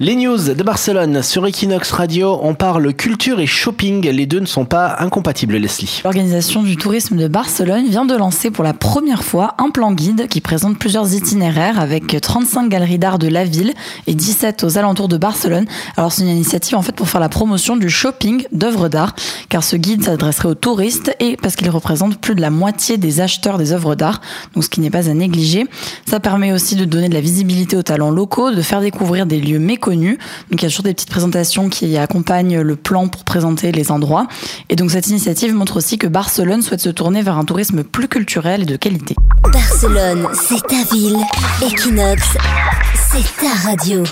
Les news de Barcelone sur Equinox Radio, on parle culture et shopping, les deux ne sont pas incompatibles Leslie. L'organisation du tourisme de Barcelone vient de lancer pour la première fois un plan guide qui présente plusieurs itinéraires avec 35 galeries d'art de la ville et 17 aux alentours de Barcelone. Alors c'est une initiative en fait pour faire la promotion du shopping d'œuvres d'art car ce guide s'adresserait aux touristes et parce qu'il représente plus de la moitié des acheteurs des œuvres d'art, donc ce qui n'est pas à négliger. Ça permet aussi de donner de la visibilité aux talents locaux, de faire découvrir des lieux méconnus donc il y a toujours des petites présentations qui accompagnent le plan pour présenter les endroits. Et donc cette initiative montre aussi que Barcelone souhaite se tourner vers un tourisme plus culturel et de qualité. Barcelone, c'est ta ville. Equinox, c'est ta radio.